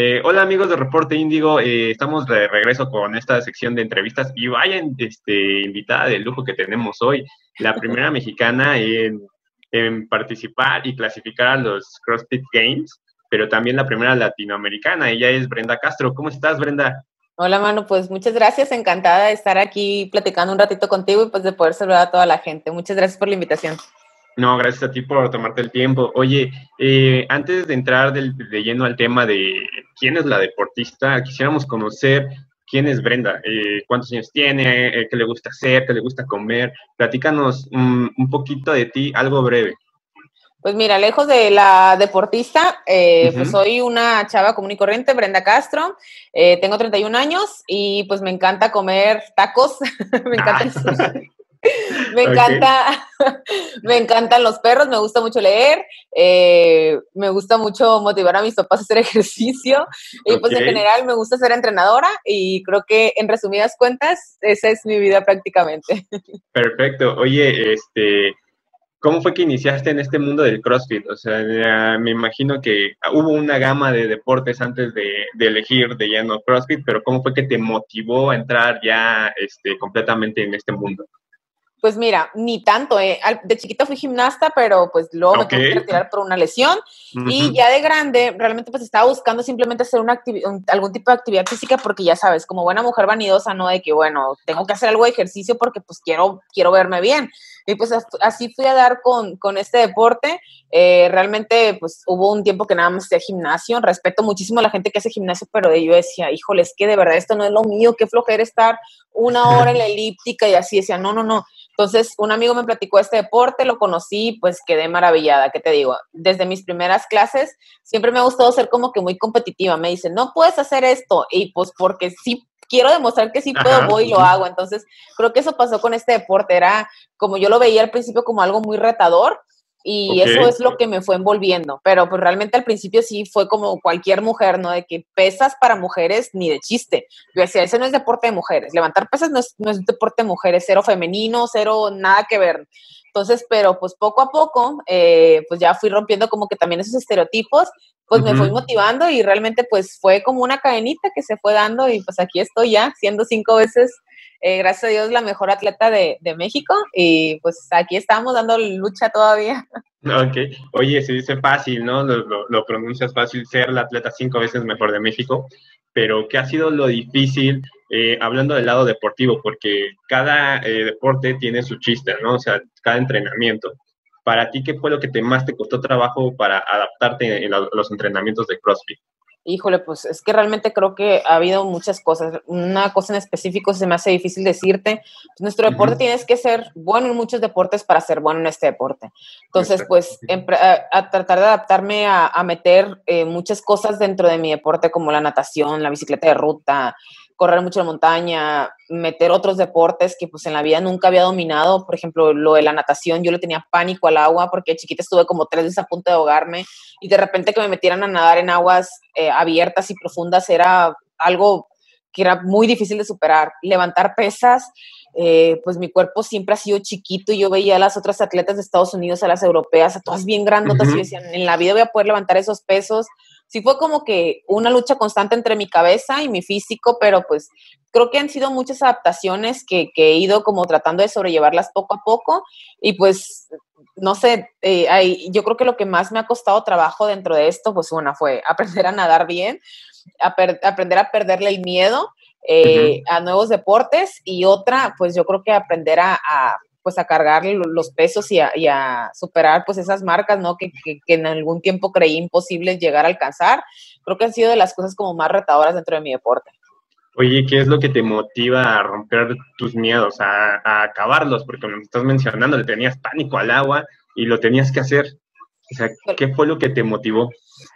Eh, hola amigos de Reporte Índigo, eh, estamos de regreso con esta sección de entrevistas y vayan este, invitada de lujo que tenemos hoy, la primera mexicana en, en, participar y clasificar a los CrossFit Games, pero también la primera latinoamericana, ella es Brenda Castro. ¿Cómo estás Brenda? Hola Manu, pues muchas gracias, encantada de estar aquí platicando un ratito contigo y pues de poder saludar a toda la gente. Muchas gracias por la invitación. No, gracias a ti por tomarte el tiempo. Oye, eh, antes de entrar de lleno al tema de quién es la deportista, quisiéramos conocer quién es Brenda, eh, cuántos años tiene, eh, qué le gusta hacer, qué le gusta comer. Platícanos un, poquito de ti, algo breve. Pues mira, lejos de la deportista, pues soy una chava común y corriente, Brenda Castro, tengo 31 años y pues me encanta comer tacos, me encanta ah. Me encanta, me encantan los perros, me gusta mucho leer, eh, me gusta mucho motivar a mis papás a hacer ejercicio y pues en general me gusta ser entrenadora y creo que en resumidas cuentas esa es mi vida prácticamente. Perfecto. Oye, este, ¿cómo fue que iniciaste en este mundo del CrossFit? O sea, me imagino que hubo una gama de deportes antes de, de, elegir de lleno CrossFit, pero ¿cómo fue que te motivó a entrar ya este, completamente en este mundo? Pues mira, ni tanto. Eh. De chiquita fui gimnasta, pero pues luego me tuve que retirar por una lesión. Y ya de grande, realmente pues estaba buscando simplemente hacer una algún tipo de actividad física porque ya sabes, como buena mujer vanidosa, ¿no? De que, bueno, tengo que hacer algo de ejercicio porque pues quiero, quiero verme bien. Y pues así fui a dar con, con este deporte. Eh, realmente pues hubo un tiempo que nada más hacía gimnasio. Respeto muchísimo a la gente que hace gimnasio, pero yo decía, híjole, es que de verdad esto no es lo mío, qué flojera estar una hora en la elíptica y así decía, no, no, no entonces, un amigo me platicó este deporte, lo conocí, pues quedé maravillada, ¿qué te digo? Desde mis primeras clases siempre me ha gustado ser como que muy competitiva. Me dicen, no puedes hacer esto. Y pues porque sí quiero demostrar que sí puedo, voy y lo hago. Entonces, creo que eso pasó con este deporte. Era como yo lo veía al principio como algo muy retador y eso es lo que me fue envolviendo. Pero pues realmente al principio sí fue como cualquier mujer, ¿no? De que pesas para mujeres ni de chiste. Yo decía, ese no es deporte de mujeres. Levantar pesas no es, no es deporte de mujeres, cero femenino, cero nada que ver. Entonces, pero pues poco a poco, eh, pues ya fui rompiendo como que también esos estereotipos, pues me fui motivando y realmente pues fue como una cadenita que se fue dando y pues aquí estoy ya, siendo cinco veces eh, gracias a Dios, la mejor atleta de, México y pues aquí estamos dando lucha todavía. Ok, oye, se dice fácil, ¿no? Lo, pronuncias fácil, ser la atleta cinco veces mejor de México, pero ¿qué ha sido lo difícil, eh, hablando del lado deportivo? Porque cada eh, deporte tiene su chiste, ¿no? O sea, cada entrenamiento. Para ti, ¿qué fue lo que te, más te costó trabajo para adaptarte en los entrenamientos de CrossFit? Híjole, pues es que realmente creo que ha habido muchas cosas. Una cosa en específico se me hace difícil decirte. Pues, nuestro deporte tienes que ser bueno en muchos deportes para ser bueno en este deporte. Entonces, pues a, tratar de adaptarme a, meter eh, muchas cosas dentro de mi deporte como la natación, la bicicleta de ruta, correr mucho en montaña, meter otros deportes que pues en la vida nunca había dominado, por ejemplo, lo de la natación, yo le tenía pánico al agua porque chiquita estuve como tres veces a punto de ahogarme y de repente que me metieran a nadar en aguas eh, abiertas y profundas era algo que era muy difícil de superar. Levantar pesas, eh, pues mi cuerpo siempre ha sido chiquito y yo veía a las otras atletas de Estados Unidos, a las europeas, a todas bien grandotas y decían, en la vida voy a poder levantar esos pesos sí fue como que una lucha constante entre mi cabeza y mi físico, pero pues creo que han sido muchas adaptaciones que, he ido como tratando de sobrellevarlas poco a poco. Y pues no sé, eh, yo creo que lo que más me ha costado trabajo dentro de esto, pues una fue aprender a nadar bien, aprender a perderle el miedo eh, a nuevos deportes y otra, pues yo creo que aprender a pues a cargar los pesos y a, superar pues esas marcas, ¿no? Que, en algún tiempo creí imposible llegar a alcanzar. Creo que han sido de las cosas como más retadoras dentro de mi deporte. Oye, ¿qué es lo que te motiva a romper tus miedos, a, a acabarlos? Porque como estás mencionando, le tenías pánico al agua y lo tenías que hacer. O sea, ¿qué fue lo que te motivó?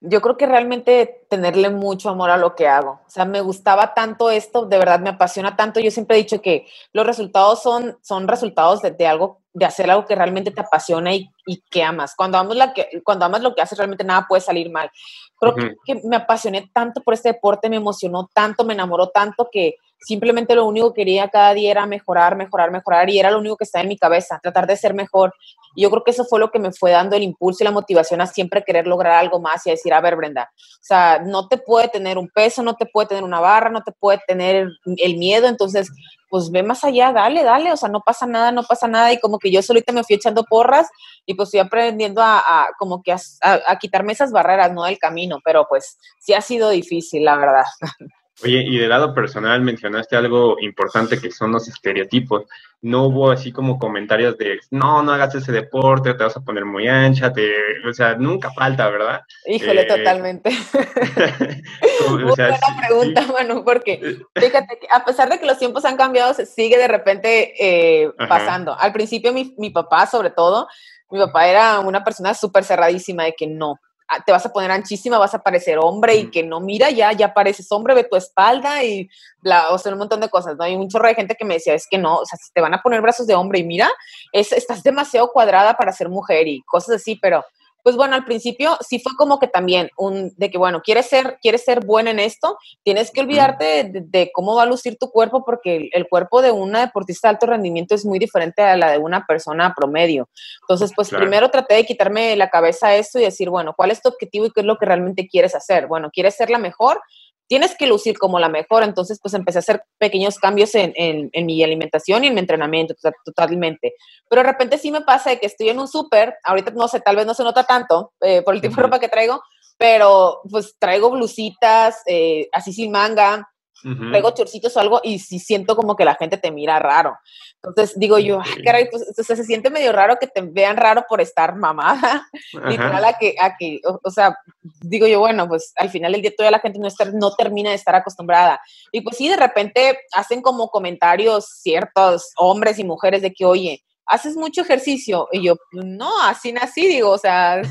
Yo creo que realmente tenerle mucho amor a lo que hago. O sea, me gustaba tanto esto, de verdad me apasiona tanto. Yo siempre he dicho que los resultados son, son resultados de, algo, de hacer algo que realmente te apasiona y, que amas. Cuando amas, la que, cuando amas lo que haces, realmente nada puede salir mal. Creo que, me apasioné tanto por este deporte, me emocionó tanto, me enamoró tanto que simplemente lo único que quería cada día era mejorar, mejorar, mejorar y era lo único que estaba en mi cabeza, tratar de ser mejor. Y yo creo que eso fue lo que me fue dando el impulso y la motivación a siempre querer lograr algo más y a decir, a ver, Brenda, o sea, no te puede tener un peso, no te puede tener una barra, no te puede tener el miedo, entonces pues ve más allá, dale, dale, o sea, no pasa nada, no pasa nada, y como que yo solita me fui echando porras y pues fui aprendiendo a, como que a, a, quitarme esas barreras, ¿no? Del camino, pero pues sí ha sido difícil, la verdad. Oye, y de lado personal mencionaste algo importante que son los estereotipos. No hubo así como comentarios de, no, no hagas ese deporte, te vas a poner muy ancha, te, o sea, nunca falta, ¿verdad? Híjole, eh, totalmente. Muy buena pregunta, Manu, porque eh. fíjate que a pesar de que los tiempos han cambiado, se sigue de repente eh, pasando. Al principio mi, mi papá, sobre todo, mi papá era una persona súper cerradísima de que no, te vas a poner anchísima, vas a parecer hombre y que no, mira, ya, ya pareces hombre, ve tu espalda y bla, o sea, un montón de cosas, ¿no? Hay un chorro de gente que me decía, es que no, o sea, si te van a poner brazos de hombre y mira, es, estás demasiado cuadrada para ser mujer y cosas así, pero pues bueno, al principio sí fue como que también un, de que bueno, quieres ser, quieres ser buena en esto, tienes que olvidarte de, cómo va a lucir tu cuerpo porque el, cuerpo de una deportista de alto rendimiento es muy diferente a la de una persona promedio. Entonces, pues primero traté de quitarme la cabeza eso y decir, bueno, ¿cuál es tu objetivo y qué es lo que realmente quieres hacer? Bueno, ¿quieres ser la mejor? Tienes que lucir como la mejor. Entonces, pues empecé a hacer pequeños cambios en, en, mi alimentación y en mi entrenamiento totalmente. Pero de repente sí me pasa de que estoy en un súper, ahorita no sé, tal vez no se nota tanto eh, por el tipo de ropa que traigo, pero pues traigo blusitas eh, así sin manga, traigo chorcitos o algo y sí siento como que la gente te mira raro. Entonces digo yo, ay, caray, pues se siente medio raro que te vean raro por estar mamada. Literal a que, a que o, sea, digo yo, bueno, pues al final del día todavía la gente no, está, no termina de estar acostumbrada. Y pues sí, de repente hacen como comentarios ciertos hombres y mujeres de que, oye, haces mucho ejercicio. Y yo, no, así nací, digo, o sea,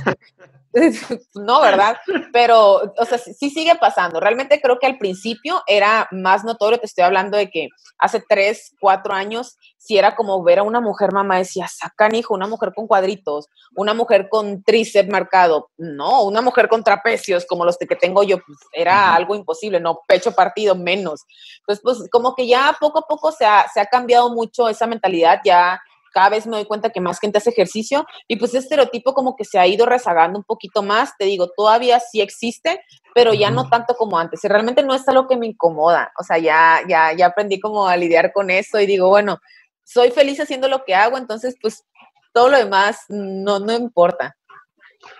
no, ¿verdad? Pero, o sea, sí sigue pasando. Realmente creo que al principio era más notorio, te estoy hablando de que hace tres, cuatro años, si era como ver a una mujer mamá, decía, sacan hijo, una mujer con cuadritos, una mujer con tríceps marcado, no, una mujer con trapecios como los que tengo yo, pues era algo imposible, no, pecho partido menos. Entonces, pues como que ya poco a poco se ha, se ha cambiado mucho esa mentalidad, ya cada vez me doy cuenta que más gente hace ejercicio y pues ese estereotipo como que se ha ido rezagando un poquito más, te digo, todavía sí existe, pero ya no tanto como antes. Y realmente no es algo que me incomoda, o sea, ya, ya, ya aprendí como a lidiar con eso y digo, bueno, soy feliz haciendo lo que hago, entonces pues todo lo demás no, no importa.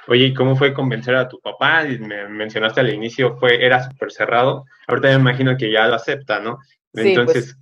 Oye, ¿y cómo fue convencer a tu papá? Me mencionaste al inicio, fue, era súper cerrado. Ahorita me imagino que ya lo acepta, ¿no? Pues.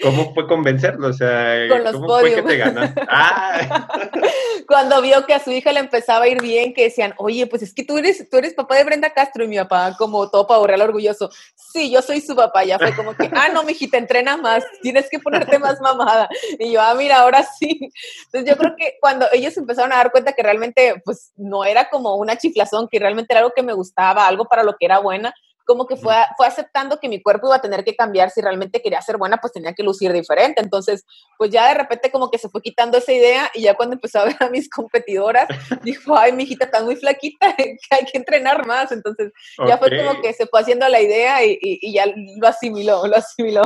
¿Cómo fue convencerlo? O sea, ¿cómo fue que te ganaste? Ah. Cuando vio que a su hija le empezaba a ir bien, que decían, oye, pues es que tú eres, tú eres papá de Brenda Castro y mi papá como todo pavo real orgulloso. Sí, yo soy su papá. Ya fue como que, ah, no, mijita, entrena más, tienes que ponerte más mamada. Y yo, ah, mira, ahora sí. Entonces yo creo que cuando ellos empezaron a dar cuenta que realmente, pues no era como una chiflazón, que realmente era algo que me gustaba, algo para lo que era buena, como que fue, fue aceptando que mi cuerpo iba a tener que cambiar, si realmente quería ser buena, pues tenía que lucir diferente. Entonces, pues ya de repente como que se fue quitando esa idea y ya cuando empezó a ver a mis competidoras, dijo, ay, mi hijita está muy flaquita, que hay que entrenar más. Entonces, ya fue como que se fue haciendo la idea y, y, ya lo asimiló, lo asimiló.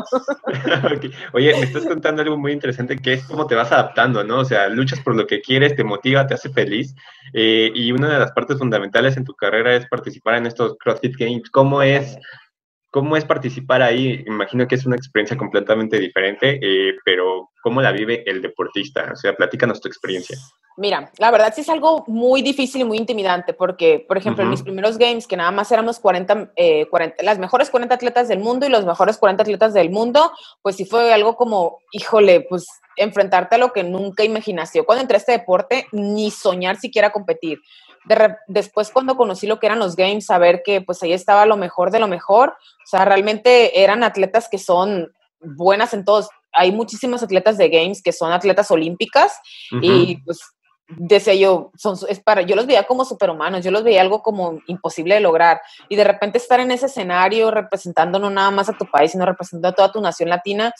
Oye, me estás contando algo muy interesante que es cómo te vas adaptando, ¿no? O sea, luchas por lo que quieres, te motiva, te hace feliz. Eh, y una de las partes fundamentales en tu carrera es participar en estos CrossFit Games. ¿Cómo es es, cómo es participar ahí. Imagino que es una experiencia completamente diferente, eh, pero ¿cómo la vive el deportista? O sea, platícanos tu experiencia. Mira, la verdad sí es algo muy difícil y muy intimidante porque, por ejemplo, en mis primeros games, que nada más éramos 40, 40, eh, las mejores 40 atletas del mundo y los mejores 40 atletas del mundo, pues sí fue algo como, híjole, pues enfrentarte a lo que nunca imaginaste. Yo cuando entré a este deporte, ni soñar siquiera competir después cuando conocí lo que eran los games, saber que pues ahí estaba lo mejor de lo mejor, o sea, realmente eran atletas que son buenas en todos. Hay muchísimos atletas de games que son atletas olímpicas y pues decía yo, son, es para, yo los veía como superhumanos, yo los veía algo como imposible de lograr. Y de repente estar en ese escenario representando no nada más a tu país, sino representando a toda tu nación latina,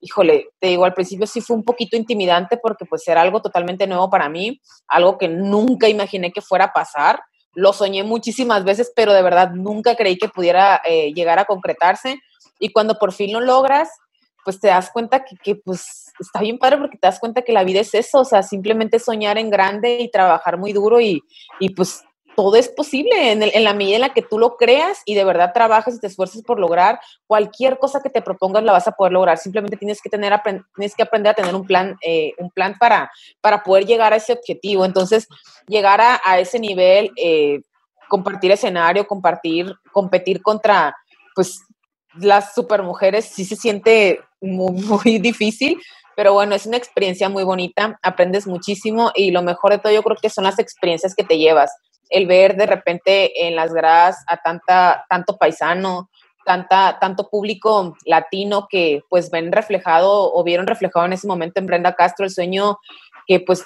híjole, te digo, al principio sí fue un poquito intimidante porque pues era algo totalmente nuevo para mí, algo que nunca imaginé que fuera a pasar. Lo soñé muchísimas veces, pero de verdad nunca creí que pudiera eh, llegar a concretarse. Y cuando por fin lo logras, pues te das cuenta que, que, pues está bien padre porque te das cuenta que la vida es eso, o sea, simplemente soñar en grande y trabajar muy duro y, y pues todo es posible en, en, la medida en la que tú lo creas y de verdad trabajas y te esfuerces por lograr cualquier cosa que te propongas la vas a poder lograr. Simplemente tienes que tener tienes que aprender a tener un plan eh, un plan para para poder llegar a ese objetivo. Entonces llegar a, a ese nivel, eh, compartir escenario, compartir, competir contra pues las supermujeres sí se siente muy, muy difícil, pero bueno, es una experiencia muy bonita, aprendes muchísimo y lo mejor de todo yo creo que son las experiencias que te llevas. El ver de repente en las gradas a tanta, tanto paisano, tanta, tanto público latino que pues ven reflejado o vieron reflejado en ese momento en Brenda Castro el sueño que pues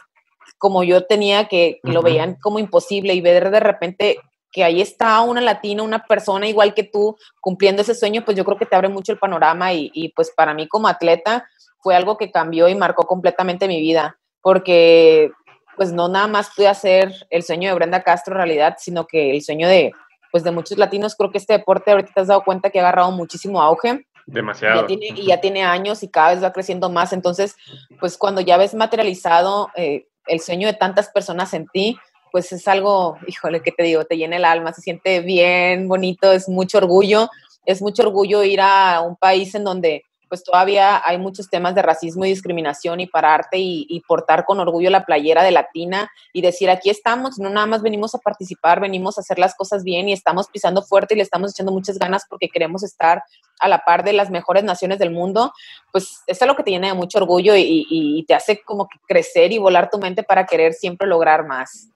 como yo tenía, que, que lo veían como imposible y ver de repente que ahí está una latina, una persona igual que tú cumpliendo ese sueño, pues yo creo que te abre mucho el panorama y, y pues para mí como atleta fue algo que cambió y marcó completamente mi vida, porque pues no nada más pude hacer el sueño de Brenda Castro realidad, sino que el sueño de pues de muchos latinos, creo que este deporte ahorita te has dado cuenta que ha agarrado muchísimo auge. Demasiado. Y ya tiene, y ya tiene años y cada vez va creciendo más. Entonces, pues cuando ya ves materializado eh, el sueño de tantas personas en ti, pues es algo, híjole, que te digo, te llena el alma, se siente bien, bonito, es mucho orgullo, es mucho orgullo ir a un país en donde pues todavía hay muchos temas de racismo y discriminación y pararte y, y, portar con orgullo la playera de Latina y decir aquí estamos, no nada más venimos a participar, venimos a hacer las cosas bien y estamos pisando fuerte y le estamos echando muchas ganas porque queremos estar a la par de las mejores naciones del mundo, pues es algo que te llena de mucho orgullo y, y te hace como que crecer y volar tu mente para querer siempre lograr más.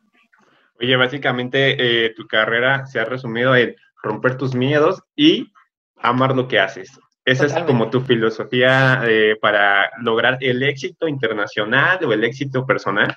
Oye, básicamente eh, tu carrera se ha resumido en romper tus miedos y amar lo que haces. Esa Totalmente. es como tu filosofía eh, para lograr el éxito internacional o el éxito personal.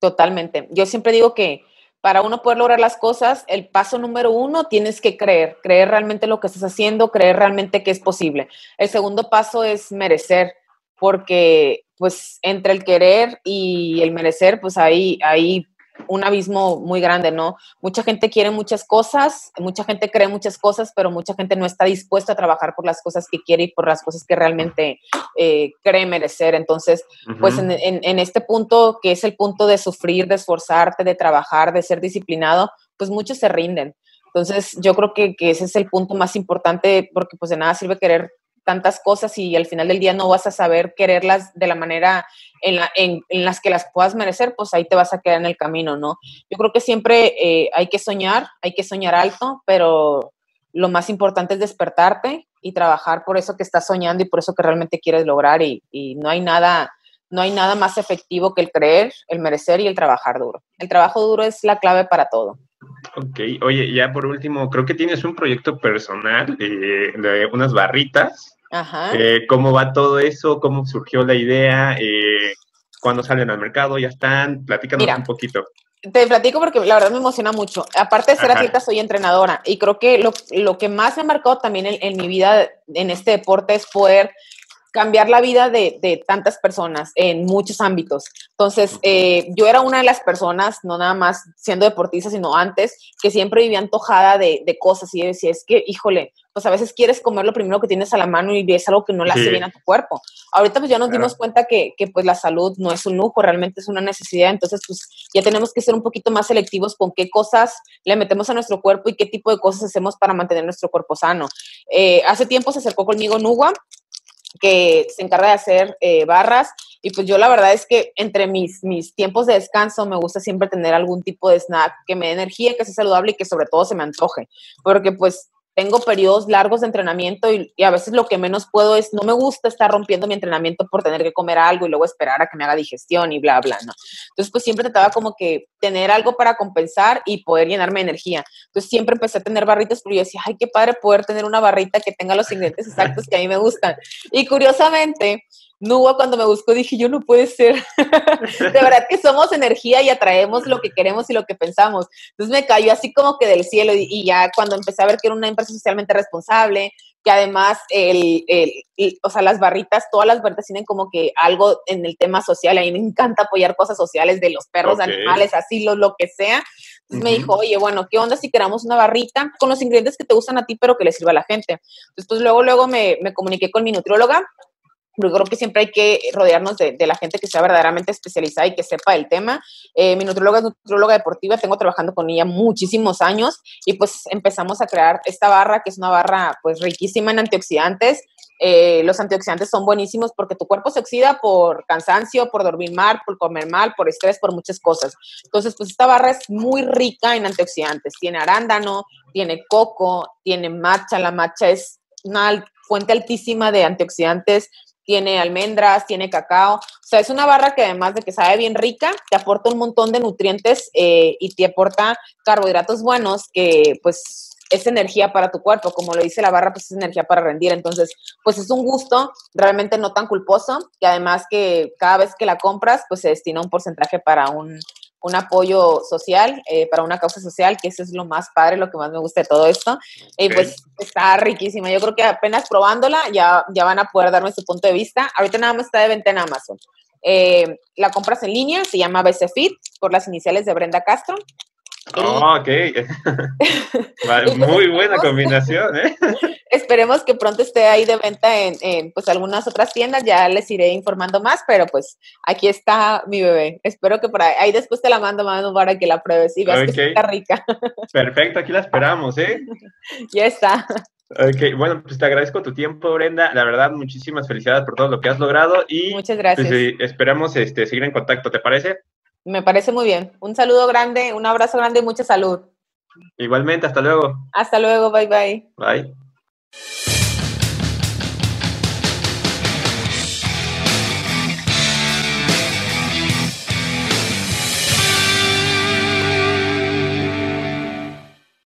Totalmente. Yo siempre digo que para uno poder lograr las cosas, el paso número uno tienes que creer, creer realmente lo que estás haciendo, creer realmente que es posible. El segundo paso es merecer, porque pues entre el querer y el merecer, pues ahí, ahí un abismo muy grande, ¿no? Mucha gente quiere muchas cosas, mucha gente cree muchas cosas, pero mucha gente no está dispuesta a trabajar por las cosas que quiere y por las cosas que realmente eh, cree merecer. Entonces, uh -huh. pues en, en, en, este punto, que es el punto de sufrir, de esforzarte, de trabajar, de ser disciplinado, pues muchos se rinden. Entonces, yo creo que, que ese es el punto más importante porque pues de nada sirve querer tantas cosas y al final del día no vas a saber quererlas de la manera en, la, en, las que las puedas merecer, pues ahí te vas a quedar en el camino, ¿no? Yo creo que siempre eh, hay que soñar, hay que soñar alto, pero lo más importante es despertarte y trabajar por eso que estás soñando y por eso que realmente quieres lograr y no hay nada no hay nada más efectivo que el creer, el merecer y el trabajar duro. El trabajo duro es la clave para todo. Ok, oye, ya por último, creo que tienes un proyecto personal eh, de unas barritas. Ajá. Eh, ¿Cómo va todo eso? ¿Cómo surgió la idea? Eh, ¿Cuándo salen al mercado? ¿Ya están? Platícanos Mira, un poquito. Te platico porque la verdad me emociona mucho. Aparte de ser Ajá. atleta, soy entrenadora y creo que lo, lo que más me ha marcado también en, en mi vida en este deporte es poder cambiar la vida de, de, tantas personas en muchos ámbitos. Entonces, eh, yo era una de las personas, no nada más siendo deportista, sino antes, que siempre vivía antojada de, de cosas y decía, es que, híjole, pues a veces quieres comer lo primero que tienes a la mano y es algo que no le hace sí. bien a tu cuerpo. Ahorita pues ya nos claro. dimos cuenta que, que, pues la salud no es un lujo, realmente es una necesidad, entonces pues ya tenemos que ser un poquito más selectivos con qué cosas le metemos a nuestro cuerpo y qué tipo de cosas hacemos para mantener nuestro cuerpo sano. Eh, hace tiempo se acercó conmigo Nugua, que se encarga de hacer eh, barras y pues yo la verdad es que entre mis, mis tiempos de descanso me gusta siempre tener algún tipo de snack que me dé energía, que sea saludable y que sobre todo se me antoje, porque pues tengo periodos largos de entrenamiento y, a veces lo que menos puedo es, no me gusta estar rompiendo mi entrenamiento por tener que comer algo y luego esperar a que me haga digestión y bla, bla, ¿no? Entonces, pues siempre trataba como que tener algo para compensar y poder llenarme de energía. Entonces, siempre empecé a tener barritas porque yo decía, ay, qué padre poder tener una barrita que tenga los ingredientes exactos que a mí me gustan. Y curiosamente, Nuba cuando me buscó dije, yo no puede ser. de verdad que somos energía y atraemos lo que queremos y lo que pensamos. Entonces me cayó así como que del cielo y, y ya cuando empecé a ver que era una empresa socialmente responsable, que además, el, el, el, o sea, las barritas, todas las barritas tienen como que algo en el tema social. A mí me encanta apoyar cosas sociales de los perros, okay. animales, así, lo, lo que sea. Entonces me dijo, oye, bueno, ¿qué onda si creamos una barrita con los ingredientes que te gustan a ti, pero que le sirva a la gente? Entonces, pues luego, luego me, me comuniqué con mi nutrióloga yo creo que siempre hay que rodearnos de, la gente que sea verdaderamente especializada y que sepa el tema. Eh, mi nutrióloga es nutrióloga deportiva, tengo trabajando con ella muchísimos años y pues empezamos a crear esta barra, que es una barra pues riquísima en antioxidantes. Eh, los antioxidantes son buenísimos porque tu cuerpo se oxida por cansancio, por dormir mal, por comer mal, por estrés, por muchas cosas. Entonces, pues esta barra es muy rica en antioxidantes. Tiene arándano, tiene coco, tiene matcha. La matcha es una fuente altísima de antioxidantes tiene almendras, tiene cacao. O sea, es una barra que además de que sabe bien rica, te aporta un montón de nutrientes eh, y te aporta carbohidratos buenos que pues es energía para tu cuerpo, como lo dice la barra, pues es energía para rendir. Entonces, pues es un gusto realmente no tan culposo, y además que cada vez que la compras, pues se destina un porcentaje para un, un apoyo social, eh, para una causa social, que eso es lo más padre, lo que más me gusta de todo esto. Y pues está riquísima. Yo creo que apenas probándola ya, ya van a poder darme su punto de vista. Ahorita nada más está de venta en Amazon. Eh, la compras en línea, se llama BC Fit, por las iniciales de Brenda Castro. Oh, ok. Muy buena combinación, ¿eh? Esperemos que pronto esté ahí de venta en, pues algunas otras tiendas, ya les iré informando más, pero pues aquí está mi bebé. Espero que por ahí, después te la mando, mando para que la pruebes y veas que está rica. Perfecto, aquí la esperamos, ¿eh? ya está. Ok, bueno, pues te agradezco tu tiempo, Brenda. La verdad, muchísimas felicidades por todo lo que has logrado y Muchas gracias. Pues, esperamos este, seguir en contacto, ¿te parece? Me parece muy bien. Un saludo grande, un abrazo grande y mucha salud. Igualmente, hasta luego. Hasta luego, bye bye. Bye.